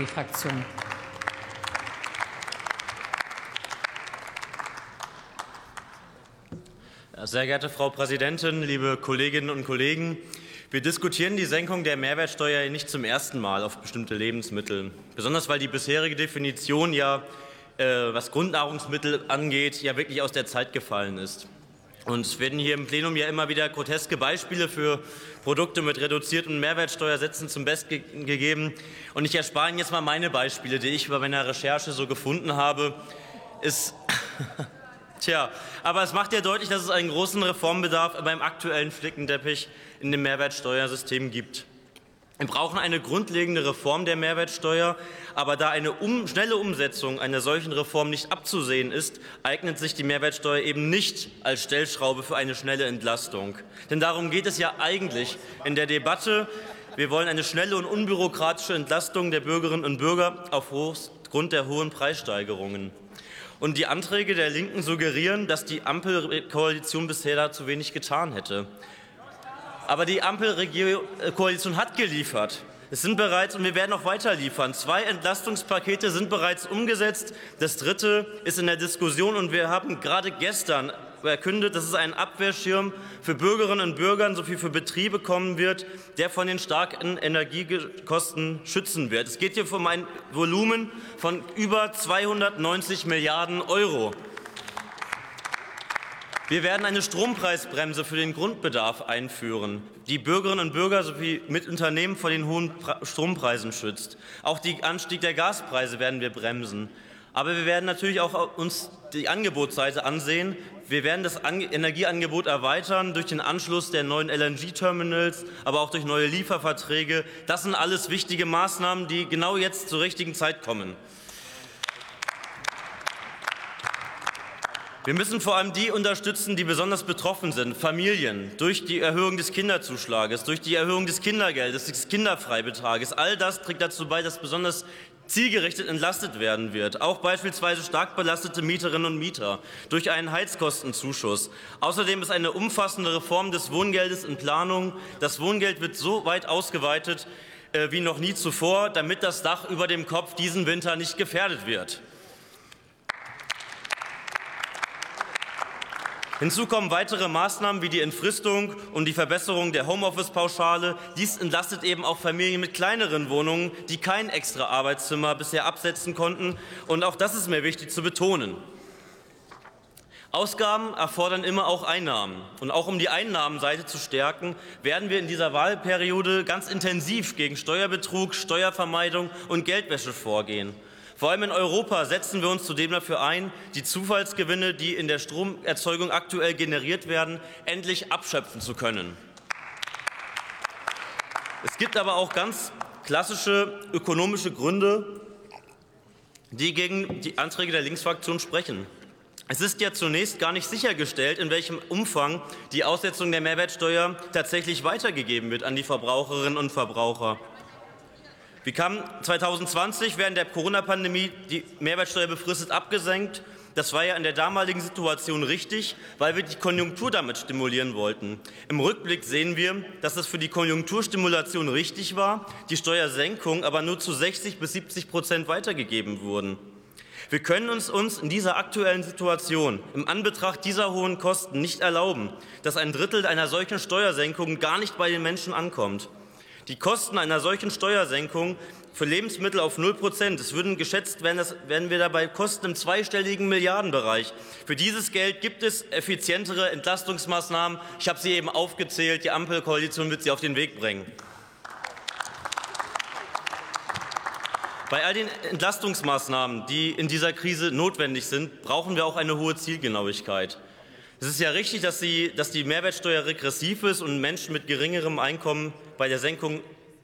SPD-Fraktion. Sehr geehrte Frau Präsidentin, liebe Kolleginnen und Kollegen! Wir diskutieren die Senkung der Mehrwertsteuer nicht zum ersten Mal auf bestimmte Lebensmittel, besonders weil die bisherige Definition ja, äh, was Grundnahrungsmittel angeht, ja wirklich aus der Zeit gefallen ist. Und es werden hier im Plenum ja immer wieder groteske Beispiele für Produkte mit reduzierten Mehrwertsteuersätzen zum Besten gegeben. Und ich erspare Ihnen jetzt mal meine Beispiele, die ich bei meiner Recherche so gefunden habe. Ist Tja, aber es macht ja deutlich, dass es einen großen Reformbedarf beim aktuellen Flickenteppich in dem Mehrwertsteuersystem gibt. Wir brauchen eine grundlegende Reform der Mehrwertsteuer, aber da eine um, schnelle Umsetzung einer solchen Reform nicht abzusehen ist, eignet sich die Mehrwertsteuer eben nicht als Stellschraube für eine schnelle Entlastung. Denn darum geht es ja eigentlich in der Debatte. Wir wollen eine schnelle und unbürokratische Entlastung der Bürgerinnen und Bürger aufgrund der hohen Preissteigerungen. Und die Anträge der Linken suggerieren, dass die Ampelkoalition bisher da zu wenig getan hätte. Aber die Ampelkoalition hat geliefert. Es sind bereits, und wir werden noch weiter liefern, zwei Entlastungspakete sind bereits umgesetzt. Das dritte ist in der Diskussion, und wir haben gerade gestern verkündet, dass es einen Abwehrschirm für Bürgerinnen und Bürger sowie für Betriebe kommen wird, der von den starken Energiekosten schützen wird. Es geht hier um ein Volumen von über 290 Milliarden Euro. Wir werden eine Strompreisbremse für den Grundbedarf einführen, die Bürgerinnen und Bürger sowie mit Unternehmen vor den hohen Strompreisen schützt. Auch den Anstieg der Gaspreise werden wir bremsen. Aber wir werden natürlich auch uns die Angebotsseite ansehen. Wir werden das Energieangebot erweitern durch den Anschluss der neuen LNG-Terminals, aber auch durch neue Lieferverträge. Das sind alles wichtige Maßnahmen, die genau jetzt zur richtigen Zeit kommen. Wir müssen vor allem die unterstützen, die besonders betroffen sind, Familien, durch die Erhöhung des Kinderzuschlages, durch die Erhöhung des Kindergeldes, des Kinderfreibetrages. All das trägt dazu bei, dass besonders zielgerichtet entlastet werden wird, auch beispielsweise stark belastete Mieterinnen und Mieter durch einen Heizkostenzuschuss. Außerdem ist eine umfassende Reform des Wohngeldes in Planung. Das Wohngeld wird so weit ausgeweitet äh, wie noch nie zuvor, damit das Dach über dem Kopf diesen Winter nicht gefährdet wird. Hinzu kommen weitere Maßnahmen wie die Entfristung und die Verbesserung der Homeoffice-Pauschale. Dies entlastet eben auch Familien mit kleineren Wohnungen, die kein extra Arbeitszimmer bisher absetzen konnten. Und auch das ist mir wichtig zu betonen. Ausgaben erfordern immer auch Einnahmen. Und auch um die Einnahmenseite zu stärken, werden wir in dieser Wahlperiode ganz intensiv gegen Steuerbetrug, Steuervermeidung und Geldwäsche vorgehen. Vor allem in Europa setzen wir uns zudem dafür ein, die Zufallsgewinne, die in der Stromerzeugung aktuell generiert werden, endlich abschöpfen zu können. Es gibt aber auch ganz klassische ökonomische Gründe, die gegen die Anträge der Linksfraktion sprechen. Es ist ja zunächst gar nicht sichergestellt, in welchem Umfang die Aussetzung der Mehrwertsteuer tatsächlich weitergegeben wird an die Verbraucherinnen und Verbraucher. Wir kamen 2020 während der Corona-Pandemie die Mehrwertsteuer befristet abgesenkt. Das war ja in der damaligen Situation richtig, weil wir die Konjunktur damit stimulieren wollten. Im Rückblick sehen wir, dass es für die Konjunkturstimulation richtig war, die Steuersenkung aber nur zu 60 bis 70 Prozent weitergegeben wurden. Wir können uns, uns in dieser aktuellen Situation im Anbetracht dieser hohen Kosten nicht erlauben, dass ein Drittel einer solchen Steuersenkung gar nicht bei den Menschen ankommt. Die Kosten einer solchen Steuersenkung für Lebensmittel auf 0 Prozent. Es würden geschätzt werden, das werden wir dabei Kosten im zweistelligen Milliardenbereich. Für dieses Geld gibt es effizientere Entlastungsmaßnahmen. Ich habe sie eben aufgezählt. Die Ampelkoalition wird sie auf den Weg bringen. Bei all den Entlastungsmaßnahmen, die in dieser Krise notwendig sind, brauchen wir auch eine hohe Zielgenauigkeit. Es ist ja richtig, dass die, dass die Mehrwertsteuer regressiv ist und Menschen mit geringerem Einkommen bei der Senkung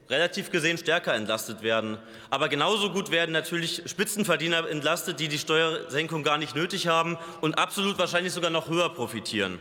relativ gesehen stärker entlastet werden. Aber genauso gut werden natürlich Spitzenverdiener entlastet, die die Steuersenkung gar nicht nötig haben und absolut wahrscheinlich sogar noch höher profitieren.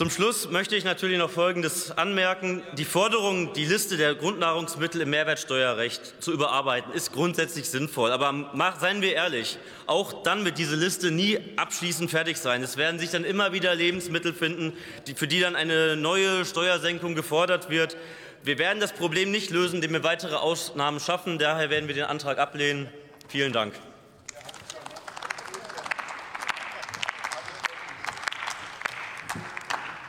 Zum Schluss möchte ich natürlich noch Folgendes anmerken. Die Forderung, die Liste der Grundnahrungsmittel im Mehrwertsteuerrecht zu überarbeiten, ist grundsätzlich sinnvoll. Aber seien wir ehrlich, auch dann wird diese Liste nie abschließend fertig sein. Es werden sich dann immer wieder Lebensmittel finden, für die dann eine neue Steuersenkung gefordert wird. Wir werden das Problem nicht lösen, indem wir weitere Ausnahmen schaffen. Daher werden wir den Antrag ablehnen. Vielen Dank.